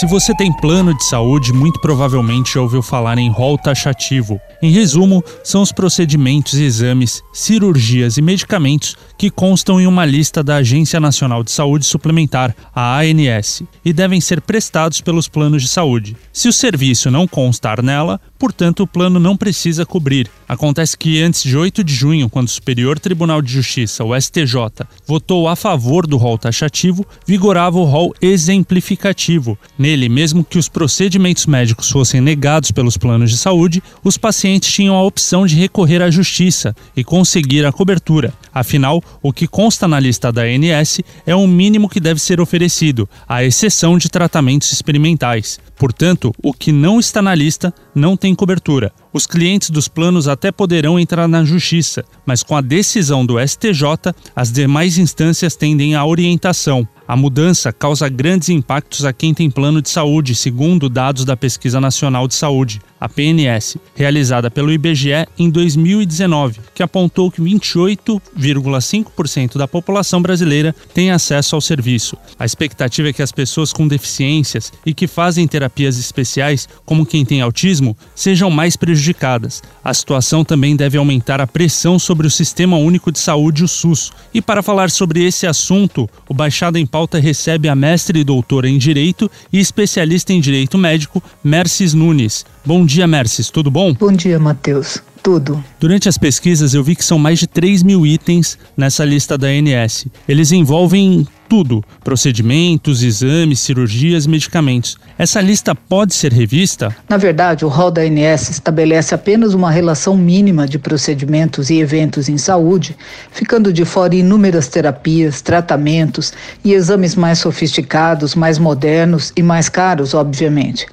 Se você tem plano de saúde, muito provavelmente já ouviu falar em rol taxativo. Em resumo, são os procedimentos, exames, cirurgias e medicamentos que constam em uma lista da Agência Nacional de Saúde Suplementar, a ANS, e devem ser prestados pelos planos de saúde. Se o serviço não constar nela, portanto, o plano não precisa cobrir. Acontece que antes de 8 de junho, quando o Superior Tribunal de Justiça, o STJ, votou a favor do rol taxativo, vigorava o rol exemplificativo. Nele, mesmo que os procedimentos médicos fossem negados pelos planos de saúde, os pacientes tinham a opção de recorrer à justiça e conseguir a cobertura. Afinal, o que consta na lista da ANS é o mínimo que deve ser oferecido, à exceção de tratamentos experimentais. Portanto, o que não está na lista não tem cobertura. Os clientes dos planos até poderão entrar na justiça, mas com a decisão do STJ, as demais instâncias tendem à orientação. A mudança causa grandes impactos a quem tem plano de saúde, segundo dados da Pesquisa Nacional de Saúde, a PNS, realizada pelo IBGE em 2019, que apontou que 28,5% da população brasileira tem acesso ao serviço. A expectativa é que as pessoas com deficiências e que fazem terapias especiais, como quem tem autismo, sejam mais prejudicadas. A situação também deve aumentar a pressão sobre o Sistema Único de Saúde, o SUS. E para falar sobre esse assunto, o Baixada em Pauta recebe a mestre e doutora em Direito e especialista em Direito Médico, Mercis Nunes. Bom dia, Mercis, tudo bom? Bom dia, Matheus. Tudo. Durante as pesquisas, eu vi que são mais de 3 mil itens nessa lista da ANS. Eles envolvem tudo: procedimentos, exames, cirurgias, medicamentos. Essa lista pode ser revista? Na verdade, o rol da ANS estabelece apenas uma relação mínima de procedimentos e eventos em saúde, ficando de fora inúmeras terapias, tratamentos e exames mais sofisticados, mais modernos e mais caros, obviamente.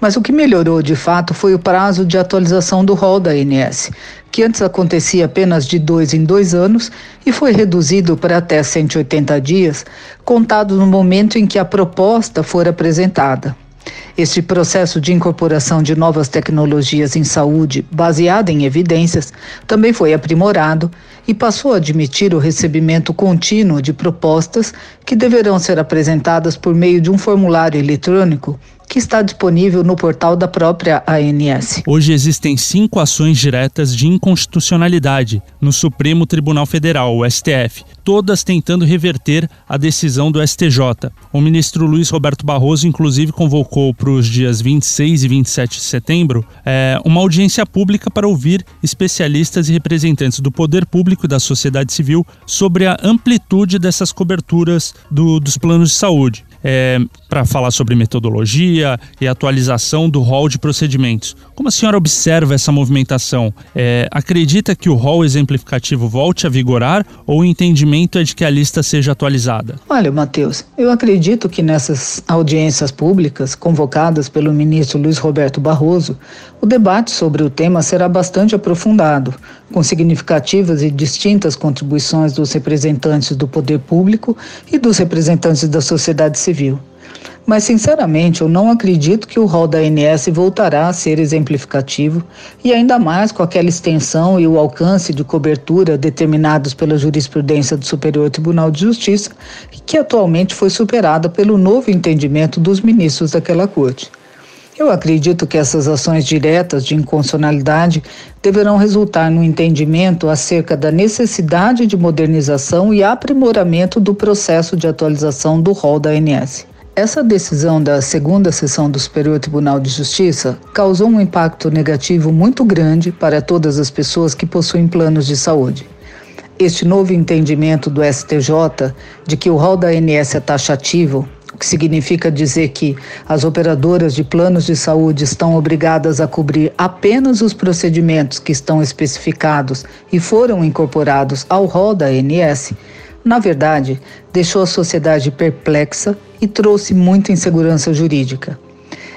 Mas o que melhorou de fato foi o prazo de atualização do rol da ANS, que antes acontecia apenas de dois em dois anos e foi reduzido para até 180 dias, contado no momento em que a proposta for apresentada. Este processo de incorporação de novas tecnologias em saúde, baseada em evidências, também foi aprimorado e passou a admitir o recebimento contínuo de propostas que deverão ser apresentadas por meio de um formulário eletrônico que está disponível no portal da própria ANS. Hoje existem cinco ações diretas de inconstitucionalidade no Supremo Tribunal Federal, o STF, todas tentando reverter a decisão do STJ. O ministro Luiz Roberto Barroso, inclusive, convocou para os dias 26 e 27 de setembro é, uma audiência pública para ouvir especialistas e representantes do poder público e da sociedade civil sobre a amplitude dessas coberturas do, dos planos de saúde. É, para falar sobre metodologia e atualização do rol de procedimentos. Como a senhora observa essa movimentação? É, acredita que o rol exemplificativo volte a vigorar ou o entendimento é de que a lista seja atualizada? Olha, Matheus, eu acredito que nessas audiências públicas convocadas pelo ministro Luiz Roberto Barroso, o debate sobre o tema será bastante aprofundado, com significativas e distintas contribuições dos representantes do poder público e dos representantes da sociedade civil. Mas, sinceramente, eu não acredito que o rol da ANS voltará a ser exemplificativo e ainda mais com aquela extensão e o alcance de cobertura determinados pela jurisprudência do Superior Tribunal de Justiça, que atualmente foi superada pelo novo entendimento dos ministros daquela corte. Eu acredito que essas ações diretas de inconstitucionalidade deverão resultar no entendimento acerca da necessidade de modernização e aprimoramento do processo de atualização do rol da ANS. Essa decisão da segunda sessão do Superior Tribunal de Justiça causou um impacto negativo muito grande para todas as pessoas que possuem planos de saúde. Este novo entendimento do STJ de que o rol da ANS é taxativo, que significa dizer que as operadoras de planos de saúde estão obrigadas a cobrir apenas os procedimentos que estão especificados e foram incorporados ao rol da ANS, na verdade, deixou a sociedade perplexa e trouxe muita insegurança jurídica.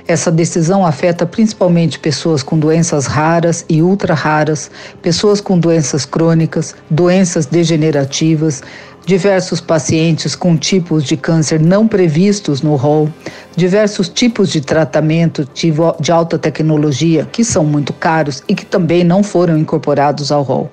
Essa decisão afeta principalmente pessoas com doenças raras e ultra raras, pessoas com doenças crônicas, doenças degenerativas, diversos pacientes com tipos de câncer não previstos no rol, diversos tipos de tratamento de alta tecnologia que são muito caros e que também não foram incorporados ao rol.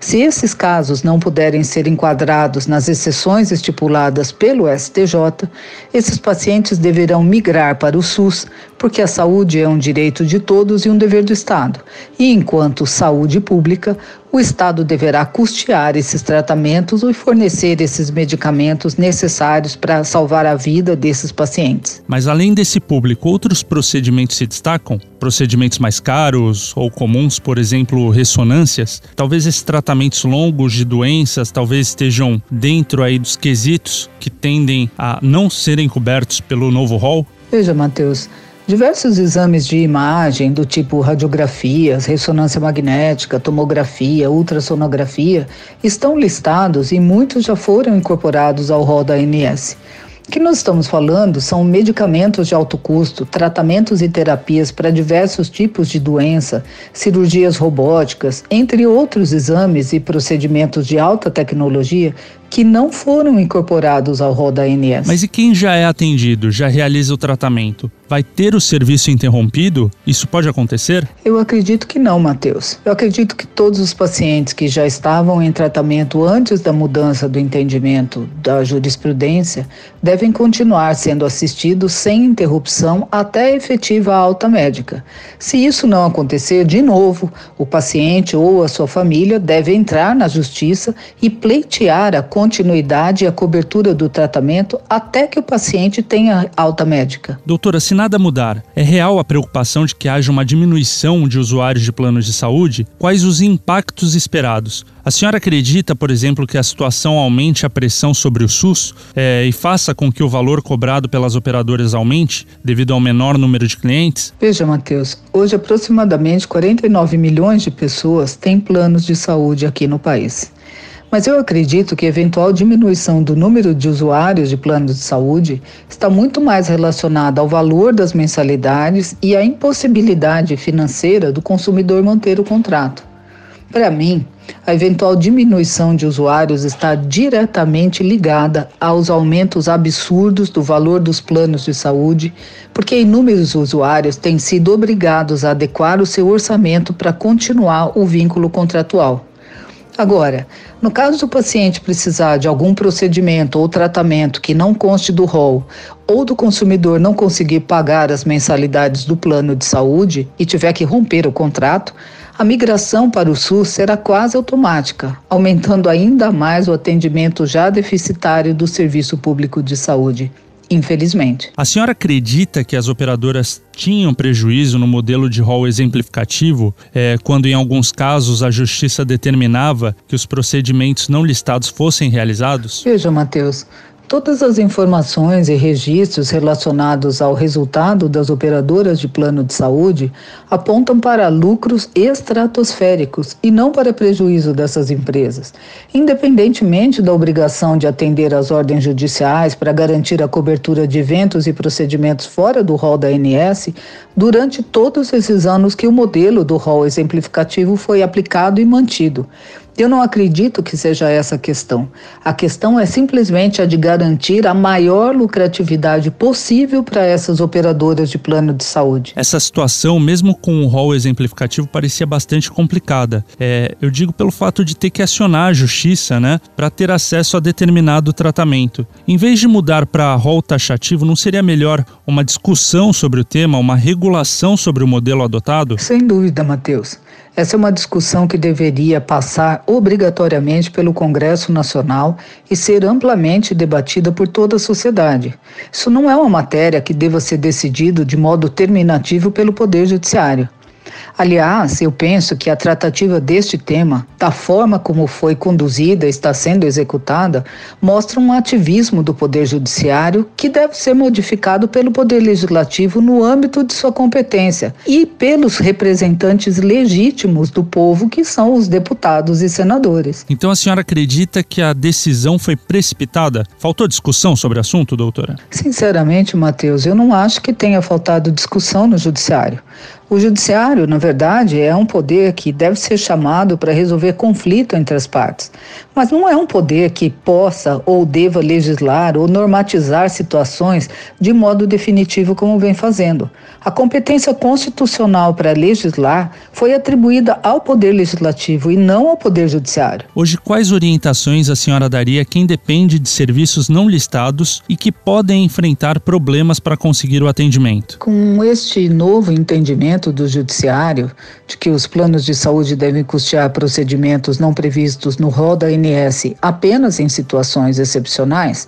Se esses casos não puderem ser enquadrados nas exceções estipuladas pelo STJ, esses pacientes deverão migrar para o SUS, porque a saúde é um direito de todos e um dever do Estado. E enquanto saúde pública, o Estado deverá custear esses tratamentos e fornecer esses medicamentos necessários para salvar a vida desses pacientes. Mas além desse público, outros procedimentos se destacam? Procedimentos mais caros ou comuns, por exemplo, ressonâncias? Talvez esses tratamentos longos de doenças talvez estejam dentro aí dos quesitos que tendem a não serem cobertos pelo novo rol? Veja, Matheus, Diversos exames de imagem do tipo radiografias, ressonância magnética, tomografia, ultrassonografia estão listados e muitos já foram incorporados ao rol da ANS. O que nós estamos falando são medicamentos de alto custo, tratamentos e terapias para diversos tipos de doença, cirurgias robóticas, entre outros exames e procedimentos de alta tecnologia que não foram incorporados ao rol da ANS. Mas e quem já é atendido, já realiza o tratamento? Vai ter o serviço interrompido? Isso pode acontecer? Eu acredito que não, Matheus. Eu acredito que todos os pacientes que já estavam em tratamento antes da mudança do entendimento da jurisprudência devem continuar sendo assistidos sem interrupção até a efetiva alta médica. Se isso não acontecer, de novo, o paciente ou a sua família deve entrar na justiça e pleitear a continuidade e a cobertura do tratamento até que o paciente tenha alta médica. Doutora, se nada mudar, é real a preocupação de que haja uma diminuição de usuários de planos de saúde? Quais os impactos esperados? A senhora acredita, por exemplo, que a situação aumente a pressão sobre o SUS é, e faça com que o valor cobrado pelas operadoras aumente devido ao menor número de clientes? Veja, Matheus, hoje aproximadamente 49 milhões de pessoas têm planos de saúde aqui no país. Mas eu acredito que eventual diminuição do número de usuários de planos de saúde está muito mais relacionada ao valor das mensalidades e à impossibilidade financeira do consumidor manter o contrato. Para mim, a eventual diminuição de usuários está diretamente ligada aos aumentos absurdos do valor dos planos de saúde, porque inúmeros usuários têm sido obrigados a adequar o seu orçamento para continuar o vínculo contratual. Agora, no caso do paciente precisar de algum procedimento ou tratamento que não conste do rol, ou do consumidor não conseguir pagar as mensalidades do plano de saúde e tiver que romper o contrato, a migração para o SUS será quase automática, aumentando ainda mais o atendimento já deficitário do serviço público de saúde infelizmente. A senhora acredita que as operadoras tinham prejuízo no modelo de rol exemplificativo, é, quando em alguns casos a justiça determinava que os procedimentos não listados fossem realizados? Veja, Matheus, Todas as informações e registros relacionados ao resultado das operadoras de plano de saúde apontam para lucros estratosféricos e não para prejuízo dessas empresas. Independentemente da obrigação de atender às ordens judiciais para garantir a cobertura de eventos e procedimentos fora do rol da ANS, durante todos esses anos que o modelo do rol exemplificativo foi aplicado e mantido. Eu não acredito que seja essa a questão. A questão é simplesmente a de garantir a maior lucratividade possível para essas operadoras de plano de saúde. Essa situação, mesmo com o rol exemplificativo, parecia bastante complicada. É, eu digo pelo fato de ter que acionar a justiça, né, para ter acesso a determinado tratamento. Em vez de mudar para rol taxativo, não seria melhor uma discussão sobre o tema, uma regulação sobre o modelo adotado? Sem dúvida, Matheus. Essa é uma discussão que deveria passar obrigatoriamente pelo Congresso Nacional e ser amplamente debatida por toda a sociedade. Isso não é uma matéria que deva ser decidido de modo terminativo pelo Poder Judiciário. Aliás, eu penso que a tratativa deste tema, da forma como foi conduzida e está sendo executada, mostra um ativismo do Poder Judiciário que deve ser modificado pelo Poder Legislativo no âmbito de sua competência e pelos representantes legítimos do povo, que são os deputados e senadores. Então a senhora acredita que a decisão foi precipitada? Faltou discussão sobre o assunto, doutora? Sinceramente, Matheus, eu não acho que tenha faltado discussão no Judiciário. O Judiciário, na verdade, é um poder que deve ser chamado para resolver conflito entre as partes. mas não é um poder que possa ou deva legislar ou normatizar situações de modo definitivo como vem fazendo. A competência constitucional para legislar foi atribuída ao Poder Legislativo e não ao Poder Judiciário. Hoje, quais orientações a senhora daria a quem depende de serviços não listados e que podem enfrentar problemas para conseguir o atendimento? Com este novo entendimento do Judiciário de que os planos de saúde devem custear procedimentos não previstos no rol da ANS apenas em situações excepcionais,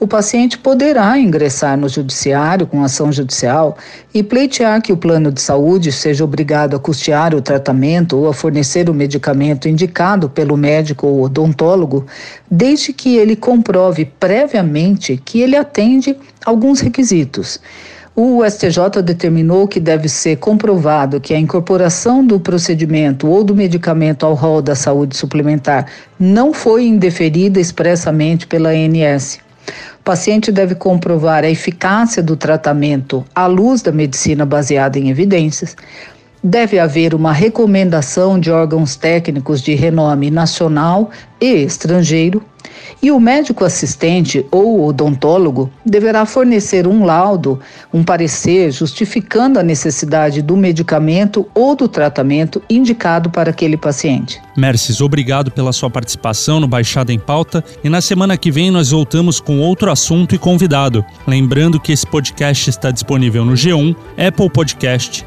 o paciente poderá ingressar no Judiciário com ação judicial e pleitear que o plano de saúde seja obrigado a custear o tratamento ou a fornecer o medicamento indicado pelo médico ou odontólogo, desde que ele comprove previamente que ele atende alguns requisitos. O STJ determinou que deve ser comprovado que a incorporação do procedimento ou do medicamento ao rol da saúde suplementar não foi indeferida expressamente pela ANS. O paciente deve comprovar a eficácia do tratamento à luz da medicina baseada em evidências. Deve haver uma recomendação de órgãos técnicos de renome nacional e estrangeiro e o médico assistente ou odontólogo deverá fornecer um laudo, um parecer justificando a necessidade do medicamento ou do tratamento indicado para aquele paciente. Merces, obrigado pela sua participação no Baixada em Pauta e na semana que vem nós voltamos com outro assunto e convidado. Lembrando que esse podcast está disponível no G1, Apple Podcast,